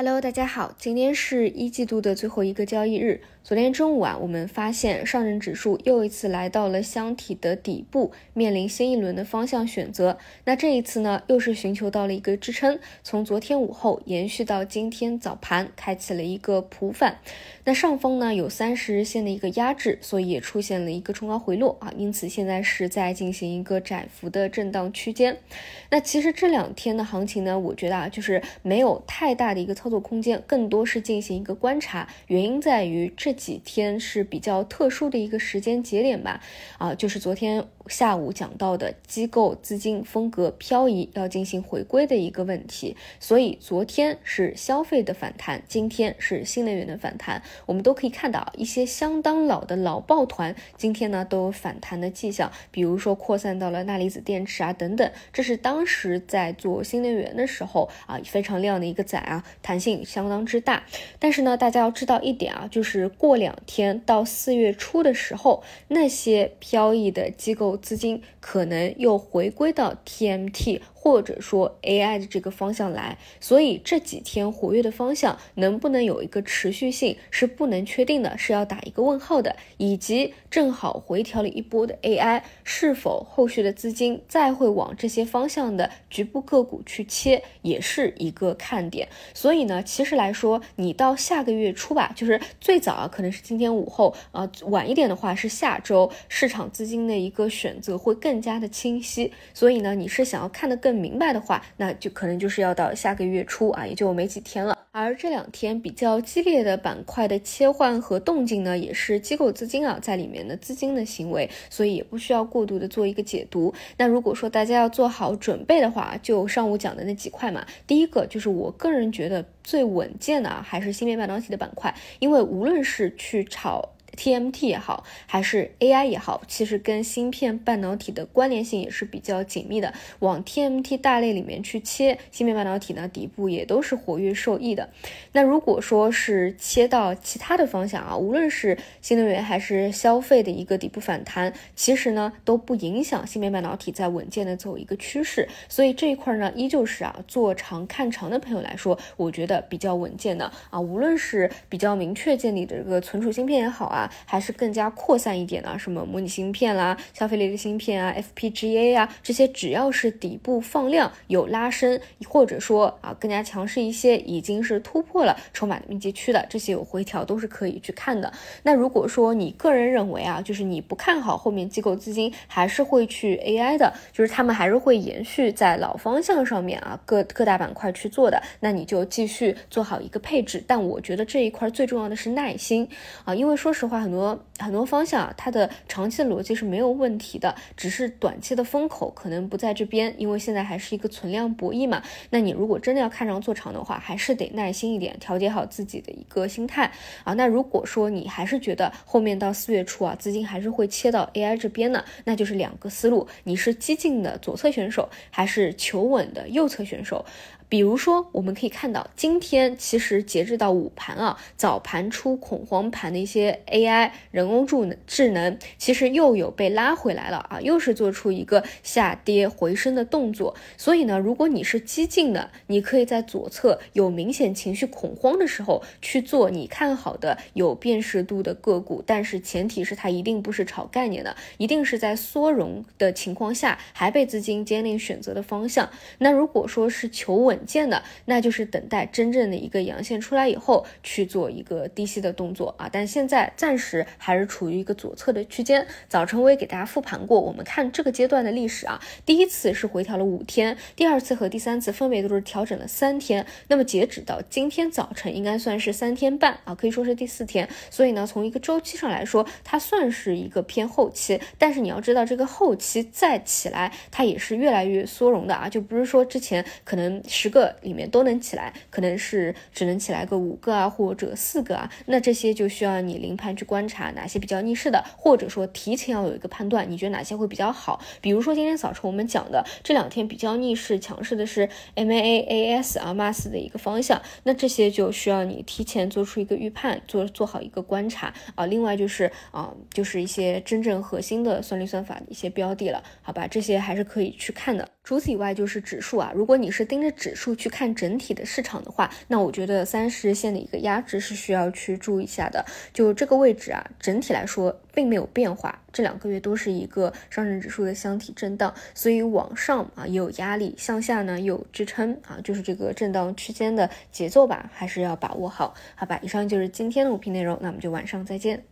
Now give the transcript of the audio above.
Hello，大家好，今天是一季度的最后一个交易日。昨天中午啊，我们发现上证指数又一次来到了箱体的底部，面临新一轮的方向选择。那这一次呢，又是寻求到了一个支撑，从昨天午后延续到今天早盘，开启了一个普反。那上方呢有三十日线的一个压制，所以也出现了一个冲高回落啊，因此现在是在进行一个窄幅的震荡区间。那其实这两天的行情呢，我觉得啊，就是没有太大的一个操作空间，更多是进行一个观察。原因在于这。几天是比较特殊的一个时间节点吧，啊，就是昨天下午讲到的机构资金风格漂移要进行回归的一个问题，所以昨天是消费的反弹，今天是新能源的反弹，我们都可以看到一些相当老的老抱团今天呢都有反弹的迹象，比如说扩散到了钠离子电池啊等等，这是当时在做新能源的时候啊非常亮的一个仔啊，弹性相当之大，但是呢大家要知道一点啊，就是过。两天到四月初的时候，那些飘逸的机构资金可能又回归到 TMT。或者说 AI 的这个方向来，所以这几天活跃的方向能不能有一个持续性是不能确定的，是要打一个问号的。以及正好回调了一波的 AI，是否后续的资金再会往这些方向的局部个股去切，也是一个看点。所以呢，其实来说，你到下个月初吧，就是最早啊，可能是今天午后啊，晚一点的话是下周，市场资金的一个选择会更加的清晰。所以呢，你是想要看得更。更明白的话，那就可能就是要到下个月初啊，也就没几天了。而这两天比较激烈的板块的切换和动静呢，也是机构资金啊在里面的资金的行为，所以也不需要过度的做一个解读。那如果说大家要做好准备的话，就上午讲的那几块嘛，第一个就是我个人觉得最稳健的啊，还是芯片半导体的板块，因为无论是去炒。TMT 也好，还是 AI 也好，其实跟芯片半导体的关联性也是比较紧密的。往 TMT 大类里面去切，芯片半导体呢底部也都是活跃受益的。那如果说是切到其他的方向啊，无论是新能源还是消费的一个底部反弹，其实呢都不影响芯片半导体在稳健的走一个趋势。所以这一块呢，依旧是啊做长看长的朋友来说，我觉得比较稳健的啊，无论是比较明确建立的这个存储芯片也好啊。还是更加扩散一点的，什么模拟芯片啦、消费类的芯片啊、FPGA 啊，这些只要是底部放量有拉升，或者说啊更加强势一些，已经是突破了筹码的密集区的，这些有回调都是可以去看的。那如果说你个人认为啊，就是你不看好后面机构资金还是会去 AI 的，就是他们还是会延续在老方向上面啊各各大板块去做的，那你就继续做好一个配置。但我觉得这一块最重要的是耐心啊，因为说实。话很多很多方向啊，它的长期的逻辑是没有问题的，只是短期的风口可能不在这边，因为现在还是一个存量博弈嘛。那你如果真的要看上做长的话，还是得耐心一点，调节好自己的一个心态啊。那如果说你还是觉得后面到四月初啊，资金还是会切到 AI 这边呢，那就是两个思路，你是激进的左侧选手，还是求稳的右侧选手？比如说，我们可以看到，今天其实截至到午盘啊，早盘出恐慌盘的一些 AI 人工智能智能，其实又有被拉回来了啊，又是做出一个下跌回升的动作。所以呢，如果你是激进的，你可以在左侧有明显情绪恐慌的时候去做你看好的有辨识度的个股，但是前提是它一定不是炒概念的，一定是在缩容的情况下还被资金坚定选择的方向。那如果说是求稳。稳健的，那就是等待真正的一个阳线出来以后去做一个低吸的动作啊。但现在暂时还是处于一个左侧的区间。早晨我也给大家复盘过，我们看这个阶段的历史啊，第一次是回调了五天，第二次和第三次分别都是调整了三天。那么截止到今天早晨，应该算是三天半啊，可以说是第四天。所以呢，从一个周期上来说，它算是一个偏后期。但是你要知道，这个后期再起来，它也是越来越缩容的啊，就不是说之前可能是。十个里面都能起来，可能是只能起来个五个啊，或者四个啊，那这些就需要你临盘去观察哪些比较逆势的，或者说提前要有一个判断，你觉得哪些会比较好？比如说今天早晨我们讲的这两天比较逆势强势的是 M A A S 啊 MAS 的一个方向，那这些就需要你提前做出一个预判，做做好一个观察啊。另外就是啊，就是一些真正核心的算力算法的一些标的了，好吧，这些还是可以去看的。除此以外，就是指数啊。如果你是盯着指数去看整体的市场的话，那我觉得三十日线的一个压制是需要去注意一下的。就这个位置啊，整体来说并没有变化，这两个月都是一个上证指数的箱体震荡，所以往上啊也有压力，向下呢有支撑啊，就是这个震荡区间的节奏吧，还是要把握好，好吧？以上就是今天的五评内容，那我们就晚上再见。